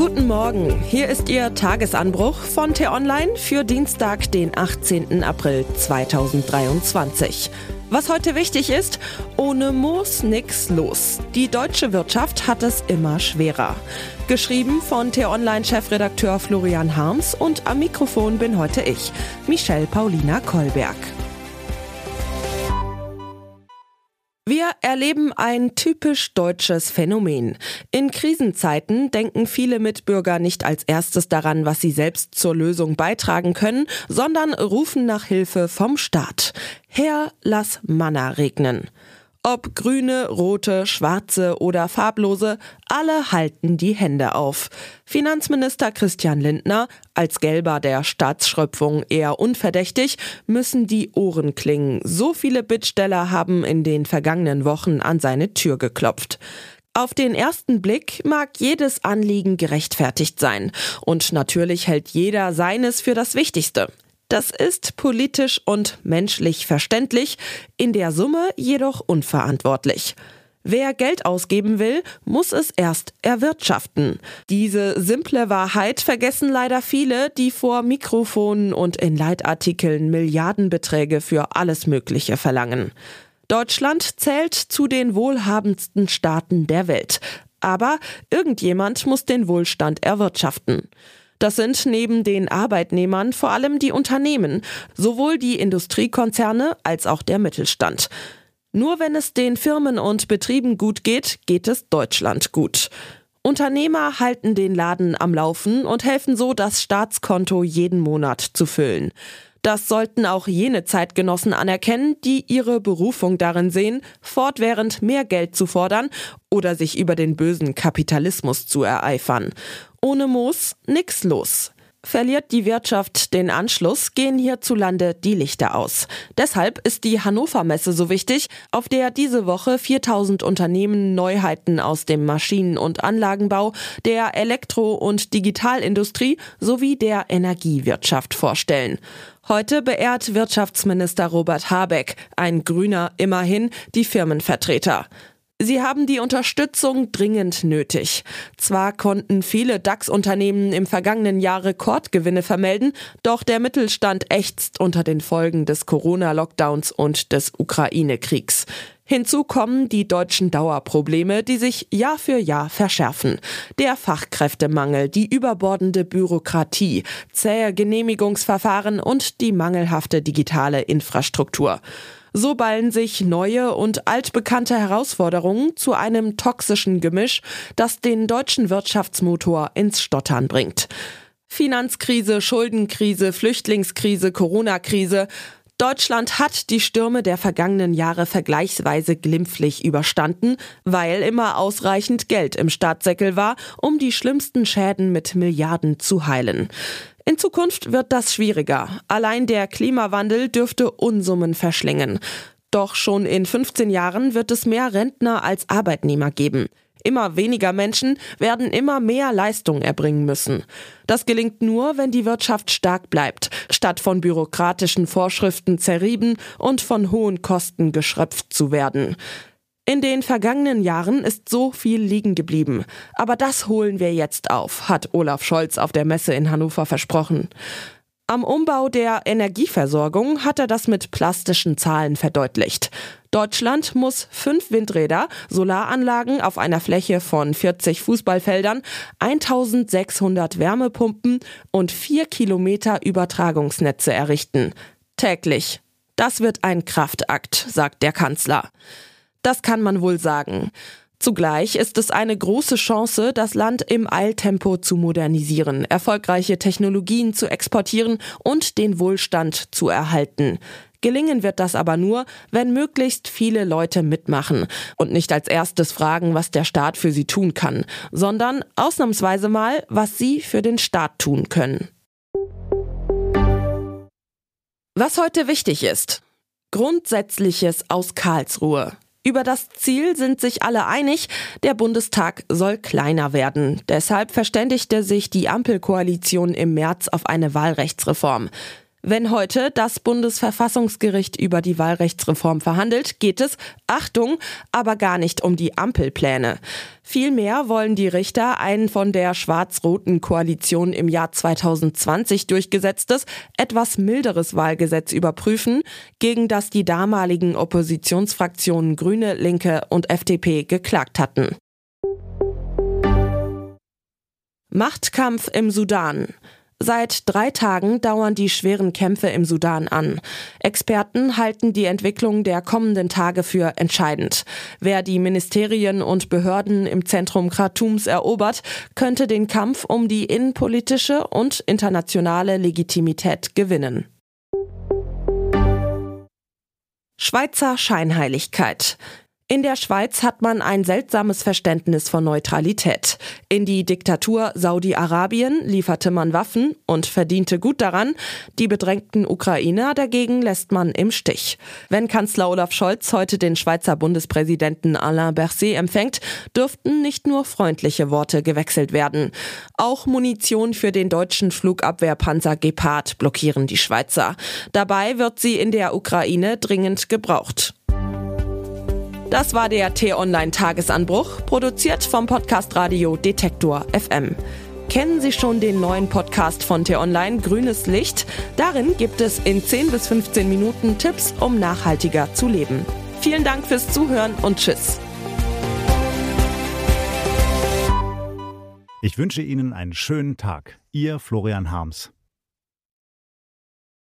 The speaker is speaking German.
Guten Morgen. Hier ist Ihr Tagesanbruch von T-Online für Dienstag, den 18. April 2023. Was heute wichtig ist, ohne Moos nix los. Die deutsche Wirtschaft hat es immer schwerer. Geschrieben von T-Online-Chefredakteur Florian Harms und am Mikrofon bin heute ich, Michelle Paulina Kolberg. Wir erleben ein typisch deutsches Phänomen. In Krisenzeiten denken viele Mitbürger nicht als erstes daran, was sie selbst zur Lösung beitragen können, sondern rufen nach Hilfe vom Staat. Herr, lass Manna regnen. Ob grüne, rote, schwarze oder farblose, alle halten die Hände auf. Finanzminister Christian Lindner, als Gelber der Staatsschröpfung eher unverdächtig, müssen die Ohren klingen. So viele Bittsteller haben in den vergangenen Wochen an seine Tür geklopft. Auf den ersten Blick mag jedes Anliegen gerechtfertigt sein. Und natürlich hält jeder seines für das Wichtigste. Das ist politisch und menschlich verständlich, in der Summe jedoch unverantwortlich. Wer Geld ausgeben will, muss es erst erwirtschaften. Diese simple Wahrheit vergessen leider viele, die vor Mikrofonen und in Leitartikeln Milliardenbeträge für alles Mögliche verlangen. Deutschland zählt zu den wohlhabendsten Staaten der Welt. Aber irgendjemand muss den Wohlstand erwirtschaften. Das sind neben den Arbeitnehmern vor allem die Unternehmen, sowohl die Industriekonzerne als auch der Mittelstand. Nur wenn es den Firmen und Betrieben gut geht, geht es Deutschland gut. Unternehmer halten den Laden am Laufen und helfen so, das Staatskonto jeden Monat zu füllen. Das sollten auch jene Zeitgenossen anerkennen, die ihre Berufung darin sehen, fortwährend mehr Geld zu fordern oder sich über den bösen Kapitalismus zu ereifern. Ohne Moos nix los. Verliert die Wirtschaft den Anschluss, gehen hierzulande die Lichter aus. Deshalb ist die Hannover Messe so wichtig, auf der diese Woche 4000 Unternehmen Neuheiten aus dem Maschinen- und Anlagenbau, der Elektro- und Digitalindustrie sowie der Energiewirtschaft vorstellen. Heute beehrt Wirtschaftsminister Robert Habeck, ein Grüner immerhin, die Firmenvertreter. Sie haben die Unterstützung dringend nötig. Zwar konnten viele DAX-Unternehmen im vergangenen Jahr Rekordgewinne vermelden, doch der Mittelstand ächzt unter den Folgen des Corona-Lockdowns und des Ukraine-Kriegs. Hinzu kommen die deutschen Dauerprobleme, die sich Jahr für Jahr verschärfen. Der Fachkräftemangel, die überbordende Bürokratie, zähe Genehmigungsverfahren und die mangelhafte digitale Infrastruktur. So ballen sich neue und altbekannte Herausforderungen zu einem toxischen Gemisch, das den deutschen Wirtschaftsmotor ins Stottern bringt. Finanzkrise, Schuldenkrise, Flüchtlingskrise, Corona-Krise. Deutschland hat die Stürme der vergangenen Jahre vergleichsweise glimpflich überstanden, weil immer ausreichend Geld im Staatssäckel war, um die schlimmsten Schäden mit Milliarden zu heilen. In Zukunft wird das schwieriger. Allein der Klimawandel dürfte Unsummen verschlingen. Doch schon in 15 Jahren wird es mehr Rentner als Arbeitnehmer geben. Immer weniger Menschen werden immer mehr Leistung erbringen müssen. Das gelingt nur, wenn die Wirtschaft stark bleibt, statt von bürokratischen Vorschriften zerrieben und von hohen Kosten geschröpft zu werden. In den vergangenen Jahren ist so viel liegen geblieben. Aber das holen wir jetzt auf, hat Olaf Scholz auf der Messe in Hannover versprochen. Am Umbau der Energieversorgung hat er das mit plastischen Zahlen verdeutlicht. Deutschland muss fünf Windräder, Solaranlagen auf einer Fläche von 40 Fußballfeldern, 1600 Wärmepumpen und vier Kilometer Übertragungsnetze errichten. Täglich. Das wird ein Kraftakt, sagt der Kanzler. Das kann man wohl sagen. Zugleich ist es eine große Chance, das Land im Eiltempo zu modernisieren, erfolgreiche Technologien zu exportieren und den Wohlstand zu erhalten. Gelingen wird das aber nur, wenn möglichst viele Leute mitmachen und nicht als erstes fragen, was der Staat für sie tun kann, sondern ausnahmsweise mal, was sie für den Staat tun können. Was heute wichtig ist. Grundsätzliches aus Karlsruhe. Über das Ziel sind sich alle einig, der Bundestag soll kleiner werden. Deshalb verständigte sich die Ampelkoalition im März auf eine Wahlrechtsreform. Wenn heute das Bundesverfassungsgericht über die Wahlrechtsreform verhandelt, geht es, Achtung, aber gar nicht um die Ampelpläne. Vielmehr wollen die Richter ein von der schwarz-roten Koalition im Jahr 2020 durchgesetztes, etwas milderes Wahlgesetz überprüfen, gegen das die damaligen Oppositionsfraktionen Grüne, Linke und FDP geklagt hatten. Machtkampf im Sudan. Seit drei Tagen dauern die schweren Kämpfe im Sudan an. Experten halten die Entwicklung der kommenden Tage für entscheidend. Wer die Ministerien und Behörden im Zentrum Khartoums erobert, könnte den Kampf um die innenpolitische und internationale Legitimität gewinnen. Schweizer Scheinheiligkeit. In der Schweiz hat man ein seltsames Verständnis von Neutralität. In die Diktatur Saudi-Arabien lieferte man Waffen und verdiente gut daran. Die bedrängten Ukrainer dagegen lässt man im Stich. Wenn Kanzler Olaf Scholz heute den Schweizer Bundespräsidenten Alain Berset empfängt, dürften nicht nur freundliche Worte gewechselt werden. Auch Munition für den deutschen Flugabwehrpanzer Gepard blockieren die Schweizer. Dabei wird sie in der Ukraine dringend gebraucht. Das war der T-Online-Tagesanbruch, produziert vom Podcast Radio Detektor FM. Kennen Sie schon den neuen Podcast von T-Online Grünes Licht? Darin gibt es in 10 bis 15 Minuten Tipps, um nachhaltiger zu leben. Vielen Dank fürs Zuhören und Tschüss. Ich wünsche Ihnen einen schönen Tag. Ihr Florian Harms.